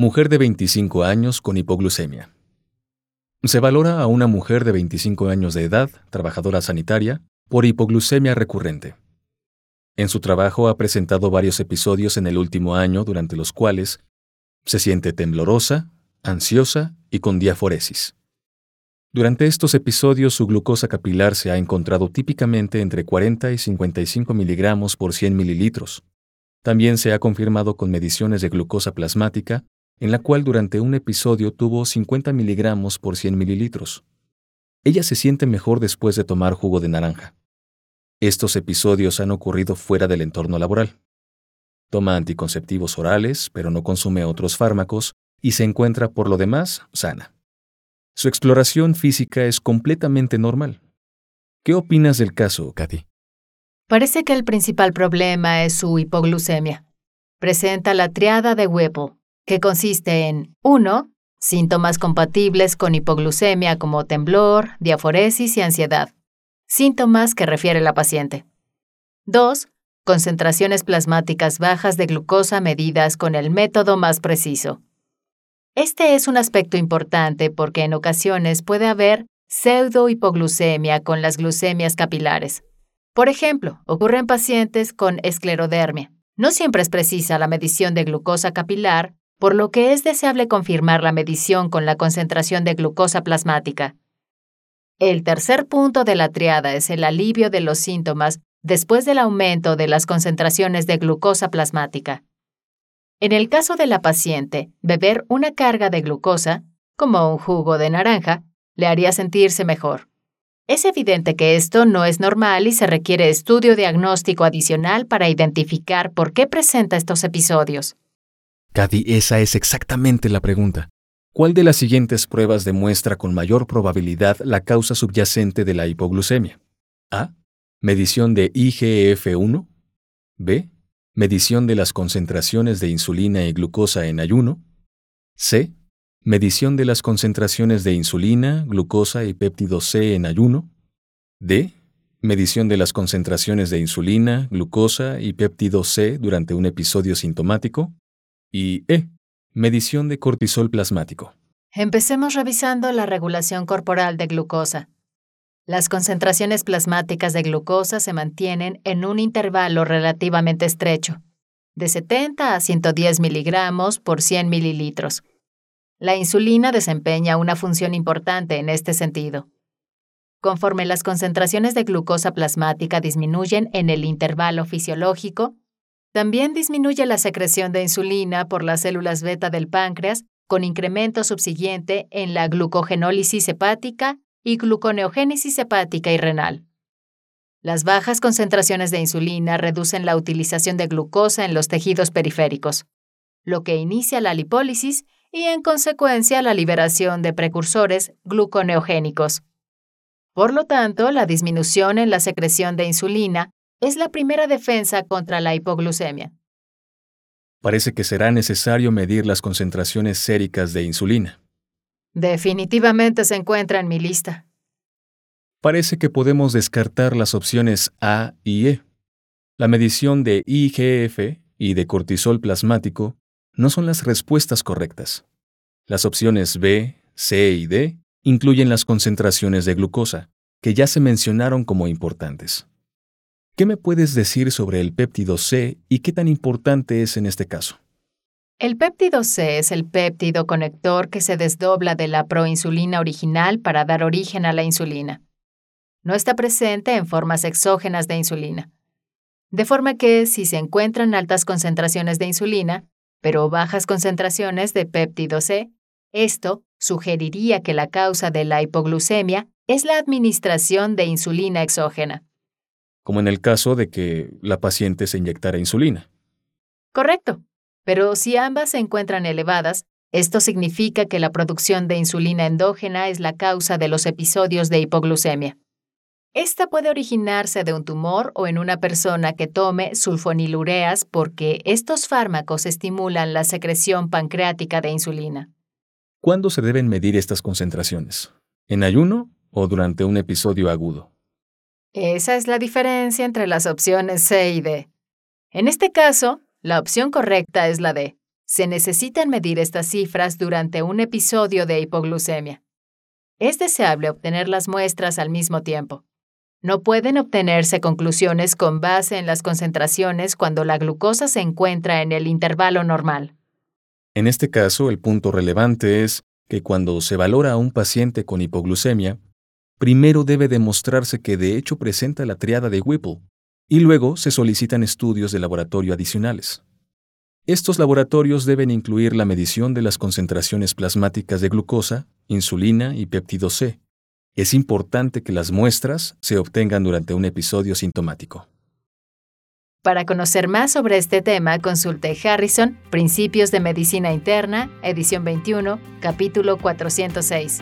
Mujer de 25 años con hipoglucemia. Se valora a una mujer de 25 años de edad, trabajadora sanitaria, por hipoglucemia recurrente. En su trabajo ha presentado varios episodios en el último año durante los cuales se siente temblorosa, ansiosa y con diaforesis. Durante estos episodios su glucosa capilar se ha encontrado típicamente entre 40 y 55 miligramos por 100 mililitros. También se ha confirmado con mediciones de glucosa plasmática en la cual durante un episodio tuvo 50 miligramos por 100 mililitros. Ella se siente mejor después de tomar jugo de naranja. Estos episodios han ocurrido fuera del entorno laboral. Toma anticonceptivos orales, pero no consume otros fármacos y se encuentra por lo demás sana. Su exploración física es completamente normal. ¿Qué opinas del caso, Katy? Parece que el principal problema es su hipoglucemia. Presenta la triada de Whipple, que consiste en 1. Síntomas compatibles con hipoglucemia como temblor, diaforesis y ansiedad. Síntomas que refiere la paciente. 2. Concentraciones plasmáticas bajas de glucosa medidas con el método más preciso. Este es un aspecto importante porque en ocasiones puede haber pseudohipoglucemia con las glucemias capilares. Por ejemplo, ocurre en pacientes con esclerodermia. No siempre es precisa la medición de glucosa capilar por lo que es deseable confirmar la medición con la concentración de glucosa plasmática. El tercer punto de la triada es el alivio de los síntomas después del aumento de las concentraciones de glucosa plasmática. En el caso de la paciente, beber una carga de glucosa, como un jugo de naranja, le haría sentirse mejor. Es evidente que esto no es normal y se requiere estudio diagnóstico adicional para identificar por qué presenta estos episodios. Cady, esa es exactamente la pregunta. ¿Cuál de las siguientes pruebas demuestra con mayor probabilidad la causa subyacente de la hipoglucemia? A. Medición de IGF-1. B. Medición de las concentraciones de insulina y glucosa en ayuno. C. Medición de las concentraciones de insulina, glucosa y péptido C en ayuno. D. Medición de las concentraciones de insulina, glucosa y péptido C durante un episodio sintomático. Y E. Medición de cortisol plasmático. Empecemos revisando la regulación corporal de glucosa. Las concentraciones plasmáticas de glucosa se mantienen en un intervalo relativamente estrecho, de 70 a 110 miligramos por 100 mililitros. La insulina desempeña una función importante en este sentido. Conforme las concentraciones de glucosa plasmática disminuyen en el intervalo fisiológico, también disminuye la secreción de insulina por las células beta del páncreas, con incremento subsiguiente en la glucogenólisis hepática y gluconeogénesis hepática y renal. Las bajas concentraciones de insulina reducen la utilización de glucosa en los tejidos periféricos, lo que inicia la lipólisis y en consecuencia la liberación de precursores gluconeogénicos. Por lo tanto, la disminución en la secreción de insulina es la primera defensa contra la hipoglucemia. Parece que será necesario medir las concentraciones séricas de insulina. Definitivamente se encuentra en mi lista. Parece que podemos descartar las opciones A y E. La medición de IGF y de cortisol plasmático no son las respuestas correctas. Las opciones B, C y D incluyen las concentraciones de glucosa, que ya se mencionaron como importantes. ¿Qué me puedes decir sobre el péptido C y qué tan importante es en este caso? El péptido C es el péptido conector que se desdobla de la proinsulina original para dar origen a la insulina. No está presente en formas exógenas de insulina. De forma que, si se encuentran altas concentraciones de insulina, pero bajas concentraciones de péptido C, esto sugeriría que la causa de la hipoglucemia es la administración de insulina exógena como en el caso de que la paciente se inyectara insulina. Correcto, pero si ambas se encuentran elevadas, Esto significa que la producción de insulina endógena es la causa de los episodios de hipoglucemia. Esta puede originarse de un tumor o en una persona que tome sulfonilureas porque estos fármacos estimulan la secreción pancreática de insulina. ¿Cuándo se deben medir estas concentraciones? ¿En ayuno o durante un episodio agudo? Esa es la diferencia entre las opciones C y D. En este caso, la opción correcta es la D. Se necesitan medir estas cifras durante un episodio de hipoglucemia. Es deseable obtener las muestras al mismo tiempo. No pueden obtenerse conclusiones con base en las concentraciones cuando la glucosa se encuentra en el intervalo normal. En este caso, el punto relevante es que cuando se valora a un paciente con hipoglucemia, primero debe demostrarse que de hecho presenta la triada de Whipple, y luego se solicitan estudios de laboratorio adicionales. Estos laboratorios deben incluir la medición de las concentraciones plasmáticas de glucosa, insulina y péptido C. Es importante que las muestras se obtengan durante un episodio sintomático. Para conocer más sobre este tema, consulte Harrison, Principios de Medicina Interna, edición 21, capítulo 406.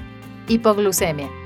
Hipoglucemia.